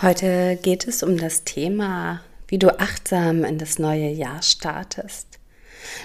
Heute geht es um das Thema, wie du achtsam in das neue Jahr startest.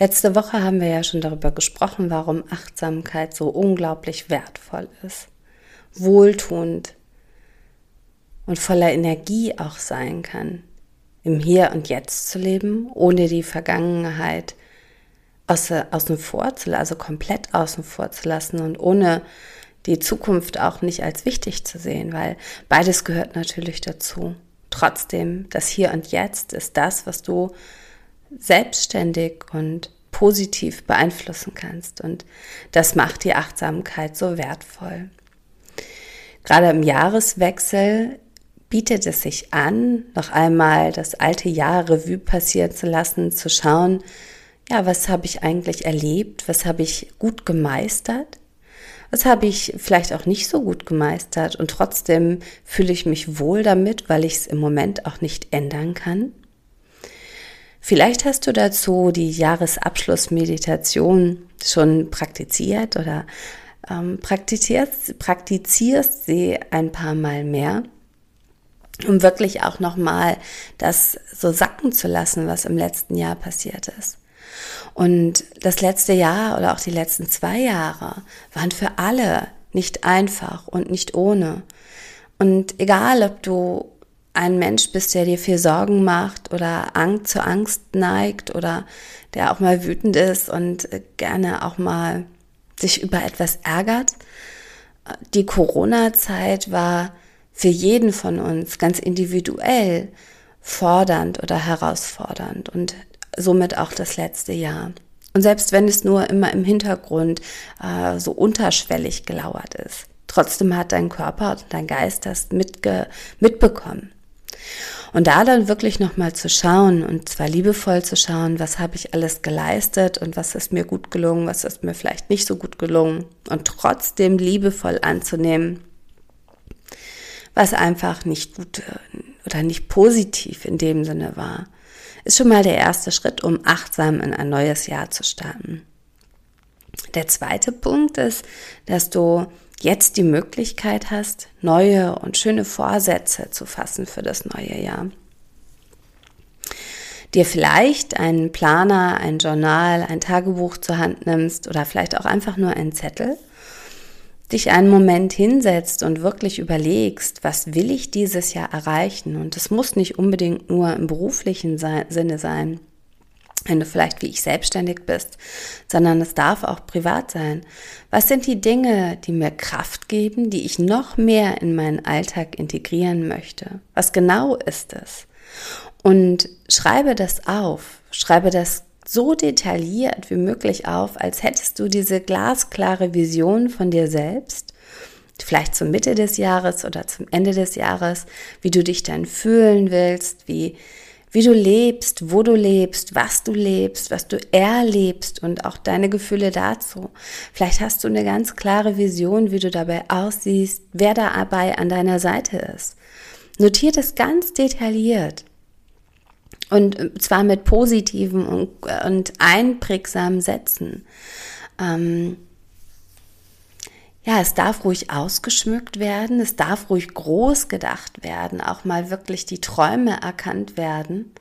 Letzte Woche haben wir ja schon darüber gesprochen, warum Achtsamkeit so unglaublich wertvoll ist, wohltuend und voller Energie auch sein kann, im Hier und Jetzt zu leben, ohne die Vergangenheit außen, außen vor zu, also komplett außen vor zu lassen und ohne die Zukunft auch nicht als wichtig zu sehen, weil beides gehört natürlich dazu. Trotzdem, das Hier und Jetzt ist das, was du selbstständig und positiv beeinflussen kannst. Und das macht die Achtsamkeit so wertvoll. Gerade im Jahreswechsel bietet es sich an, noch einmal das alte Jahr Revue passieren zu lassen, zu schauen, ja, was habe ich eigentlich erlebt, was habe ich gut gemeistert das habe ich vielleicht auch nicht so gut gemeistert und trotzdem fühle ich mich wohl damit, weil ich es im Moment auch nicht ändern kann. Vielleicht hast du dazu die Jahresabschlussmeditation schon praktiziert oder ähm, praktizierst, praktizierst sie ein paar Mal mehr, um wirklich auch nochmal das so sacken zu lassen, was im letzten Jahr passiert ist. Und das letzte Jahr oder auch die letzten zwei Jahre waren für alle nicht einfach und nicht ohne. Und egal, ob du ein Mensch bist, der dir viel Sorgen macht oder Angst zu Angst neigt oder der auch mal wütend ist und gerne auch mal sich über etwas ärgert. Die Corona-Zeit war für jeden von uns ganz individuell fordernd oder herausfordernd. Und somit auch das letzte Jahr. Und selbst wenn es nur immer im Hintergrund äh, so unterschwellig gelauert ist, trotzdem hat dein Körper und dein Geist das mitge mitbekommen. Und da dann wirklich nochmal zu schauen und zwar liebevoll zu schauen, was habe ich alles geleistet und was ist mir gut gelungen, was ist mir vielleicht nicht so gut gelungen und trotzdem liebevoll anzunehmen, was einfach nicht gut äh, oder nicht positiv in dem Sinne war ist schon mal der erste Schritt, um achtsam in ein neues Jahr zu starten. Der zweite Punkt ist, dass du jetzt die Möglichkeit hast, neue und schöne Vorsätze zu fassen für das neue Jahr. Dir vielleicht einen Planer, ein Journal, ein Tagebuch zur Hand nimmst oder vielleicht auch einfach nur einen Zettel dich einen Moment hinsetzt und wirklich überlegst, was will ich dieses Jahr erreichen? Und es muss nicht unbedingt nur im beruflichen Sinne sein, wenn du vielleicht wie ich selbstständig bist, sondern es darf auch privat sein. Was sind die Dinge, die mir Kraft geben, die ich noch mehr in meinen Alltag integrieren möchte? Was genau ist es? Und schreibe das auf, schreibe das so detailliert wie möglich auf, als hättest du diese glasklare Vision von dir selbst, vielleicht zur Mitte des Jahres oder zum Ende des Jahres, wie du dich dann fühlen willst, wie, wie du lebst, wo du lebst, was du lebst, was du erlebst und auch deine Gefühle dazu. Vielleicht hast du eine ganz klare Vision, wie du dabei aussiehst, wer dabei an deiner Seite ist. Notiert es ganz detailliert. Und äh, zwar mit positiven und, und einprägsamen Sätzen. Ähm, ja, es darf ruhig ausgeschmückt werden, es darf ruhig groß gedacht werden, auch mal wirklich die Träume erkannt werden.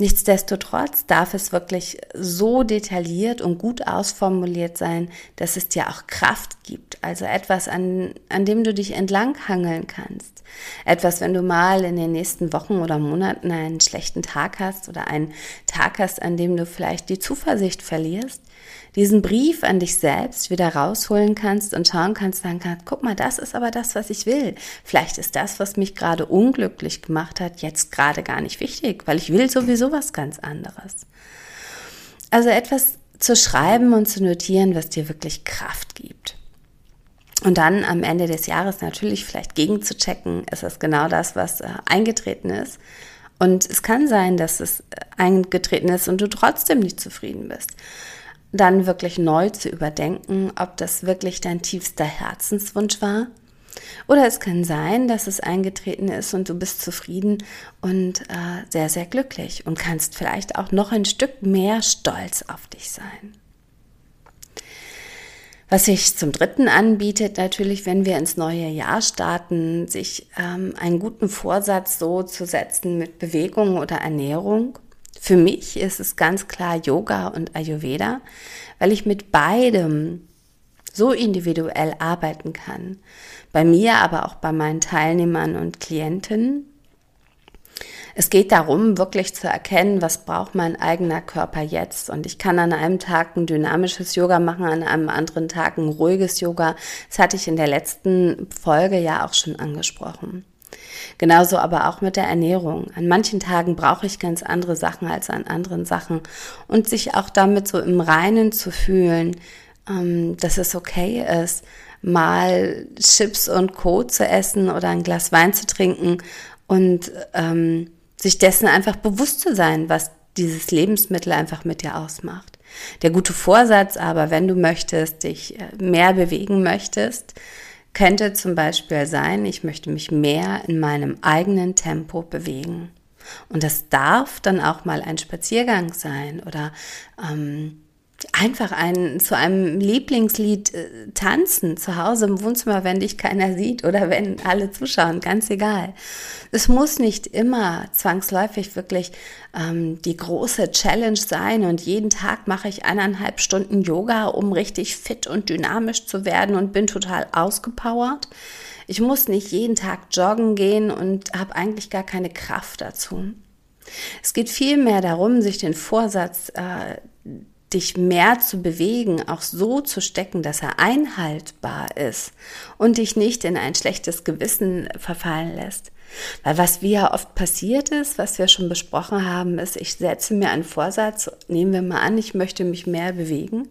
Nichtsdestotrotz darf es wirklich so detailliert und gut ausformuliert sein, dass es dir auch Kraft gibt. Also etwas, an, an dem du dich entlanghangeln kannst. Etwas, wenn du mal in den nächsten Wochen oder Monaten einen schlechten Tag hast oder einen Tag hast, an dem du vielleicht die Zuversicht verlierst, diesen Brief an dich selbst wieder rausholen kannst und schauen kannst, sagen kannst, guck mal, das ist aber das, was ich will. Vielleicht ist das, was mich gerade unglücklich gemacht hat, jetzt gerade gar nicht wichtig, weil ich will sowieso was ganz anderes. Also etwas zu schreiben und zu notieren, was dir wirklich Kraft gibt. Und dann am Ende des Jahres natürlich vielleicht gegenzuchecken, ist das genau das, was äh, eingetreten ist. Und es kann sein, dass es äh, eingetreten ist und du trotzdem nicht zufrieden bist. Dann wirklich neu zu überdenken, ob das wirklich dein tiefster Herzenswunsch war. Oder es kann sein, dass es eingetreten ist und du bist zufrieden und äh, sehr, sehr glücklich und kannst vielleicht auch noch ein Stück mehr stolz auf dich sein. Was sich zum Dritten anbietet, natürlich, wenn wir ins neue Jahr starten, sich ähm, einen guten Vorsatz so zu setzen mit Bewegung oder Ernährung. Für mich ist es ganz klar Yoga und Ayurveda, weil ich mit beidem so individuell arbeiten kann. Bei mir, aber auch bei meinen Teilnehmern und Klienten es geht darum, wirklich zu erkennen, was braucht mein eigener Körper jetzt. Und ich kann an einem Tag ein dynamisches Yoga machen, an einem anderen Tag ein ruhiges Yoga. Das hatte ich in der letzten Folge ja auch schon angesprochen. Genauso aber auch mit der Ernährung. An manchen Tagen brauche ich ganz andere Sachen als an anderen Sachen. Und sich auch damit so im Reinen zu fühlen, ähm, dass es okay ist, mal Chips und Co. zu essen oder ein Glas Wein zu trinken und ähm, sich dessen einfach bewusst zu sein, was dieses Lebensmittel einfach mit dir ausmacht. Der gute Vorsatz aber, wenn du möchtest, dich äh, mehr bewegen möchtest, könnte zum Beispiel sein, ich möchte mich mehr in meinem eigenen Tempo bewegen. Und das darf dann auch mal ein Spaziergang sein oder ähm, einfach ein, zu einem Lieblingslied äh, tanzen, zu Hause im Wohnzimmer, wenn dich keiner sieht oder wenn alle zuschauen, ganz egal. Es muss nicht immer zwangsläufig wirklich ähm, die große Challenge sein und jeden Tag mache ich eineinhalb Stunden Yoga, um richtig fit und dynamisch zu werden und bin total ausgepowert. Ich muss nicht jeden Tag joggen gehen und habe eigentlich gar keine Kraft dazu. Es geht vielmehr darum, sich den Vorsatz äh, dich mehr zu bewegen, auch so zu stecken, dass er einhaltbar ist und dich nicht in ein schlechtes Gewissen verfallen lässt. Weil was wir oft passiert ist, was wir schon besprochen haben, ist, ich setze mir einen Vorsatz, nehmen wir mal an, ich möchte mich mehr bewegen,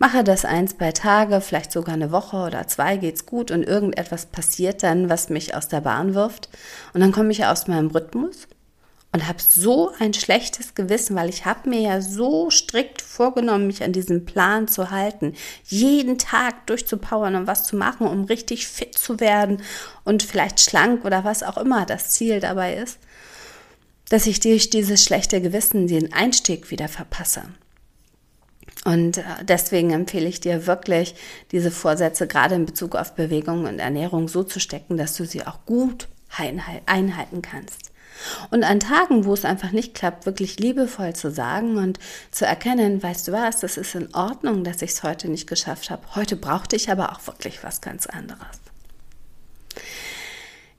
mache das ein, zwei Tage, vielleicht sogar eine Woche oder zwei geht's gut und irgendetwas passiert dann, was mich aus der Bahn wirft und dann komme ich aus meinem Rhythmus und habe so ein schlechtes Gewissen, weil ich habe mir ja so strikt vorgenommen, mich an diesen Plan zu halten, jeden Tag durchzupowern und was zu machen, um richtig fit zu werden und vielleicht schlank oder was auch immer das Ziel dabei ist, dass ich durch dieses schlechte Gewissen den Einstieg wieder verpasse. Und äh, deswegen empfehle ich dir wirklich, diese Vorsätze gerade in Bezug auf Bewegung und Ernährung so zu stecken, dass du sie auch gut einhalten kannst. Und an Tagen, wo es einfach nicht klappt, wirklich liebevoll zu sagen und zu erkennen, weißt du was, das ist in Ordnung, dass ich es heute nicht geschafft habe. Heute brauchte ich aber auch wirklich was ganz anderes.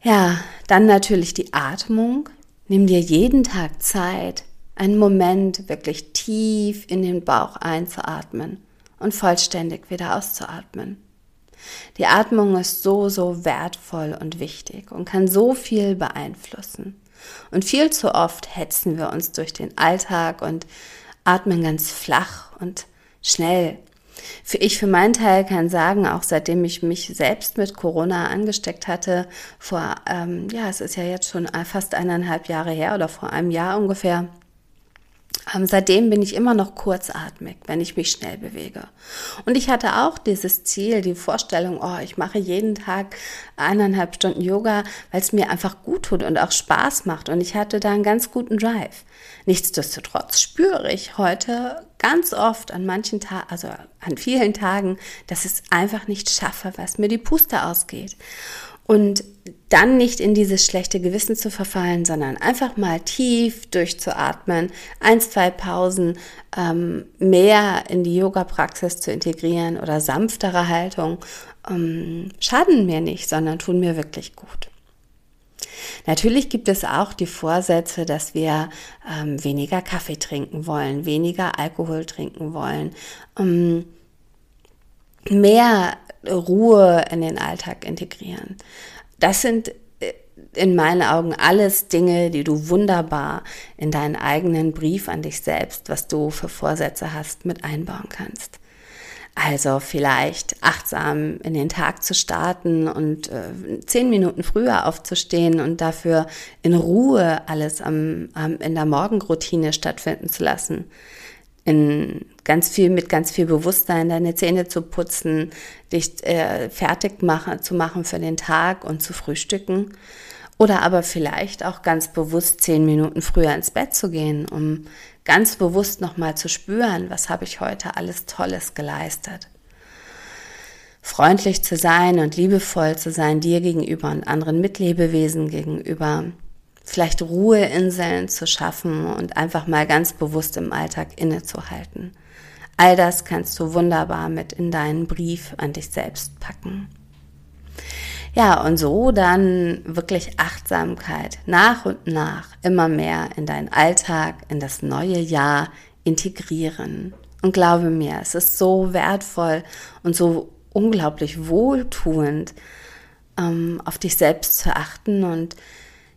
Ja, dann natürlich die Atmung. Nimm dir jeden Tag Zeit, einen Moment wirklich tief in den Bauch einzuatmen und vollständig wieder auszuatmen. Die Atmung ist so, so wertvoll und wichtig und kann so viel beeinflussen. Und viel zu oft hetzen wir uns durch den Alltag und atmen ganz flach und schnell. Für ich für meinen Teil kann sagen, auch seitdem ich mich selbst mit Corona angesteckt hatte, vor, ähm, ja, es ist ja jetzt schon fast eineinhalb Jahre her oder vor einem Jahr ungefähr, seitdem bin ich immer noch kurzatmig, wenn ich mich schnell bewege. Und ich hatte auch dieses Ziel, die Vorstellung, oh, ich mache jeden Tag eineinhalb Stunden Yoga, weil es mir einfach gut tut und auch Spaß macht. Und ich hatte da einen ganz guten Drive. Nichtsdestotrotz spüre ich heute ganz oft an manchen Tagen, also an vielen Tagen, dass ich es einfach nicht schaffe, was mir die Puste ausgeht. Und dann nicht in dieses schlechte Gewissen zu verfallen, sondern einfach mal tief durchzuatmen, eins, zwei Pausen ähm, mehr in die Yoga-Praxis zu integrieren oder sanftere Haltung, ähm, schaden mir nicht, sondern tun mir wirklich gut. Natürlich gibt es auch die Vorsätze, dass wir ähm, weniger Kaffee trinken wollen, weniger Alkohol trinken wollen, ähm, mehr Ruhe in den Alltag integrieren. Das sind äh, in meinen Augen alles Dinge, die du wunderbar in deinen eigenen Brief an dich selbst, was du für Vorsätze hast, mit einbauen kannst. Also vielleicht achtsam in den Tag zu starten und äh, zehn Minuten früher aufzustehen und dafür in Ruhe alles am, am, in der Morgenroutine stattfinden zu lassen. In ganz viel, mit ganz viel Bewusstsein deine Zähne zu putzen, dich äh, fertig machen, zu machen für den Tag und zu frühstücken. Oder aber vielleicht auch ganz bewusst zehn Minuten früher ins Bett zu gehen, um ganz bewusst nochmal zu spüren, was habe ich heute alles Tolles geleistet. Freundlich zu sein und liebevoll zu sein dir gegenüber und anderen Mitlebewesen gegenüber. Vielleicht Ruheinseln zu schaffen und einfach mal ganz bewusst im Alltag innezuhalten. All das kannst du wunderbar mit in deinen Brief an dich selbst packen. Ja, und so dann wirklich Achtsamkeit nach und nach immer mehr in deinen Alltag, in das neue Jahr integrieren. Und glaube mir, es ist so wertvoll und so unglaublich wohltuend, ähm, auf dich selbst zu achten und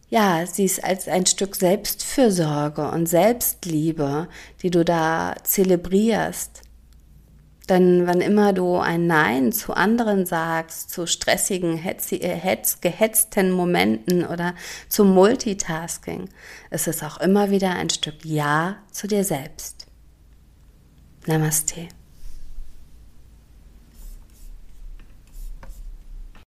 ja, sie ist als ein Stück Selbstfürsorge und Selbstliebe, die du da zelebrierst denn wann immer du ein Nein zu anderen sagst, zu stressigen, hetzi, äh, hetz, gehetzten Momenten oder zum Multitasking, ist es auch immer wieder ein Stück Ja zu dir selbst. Namaste.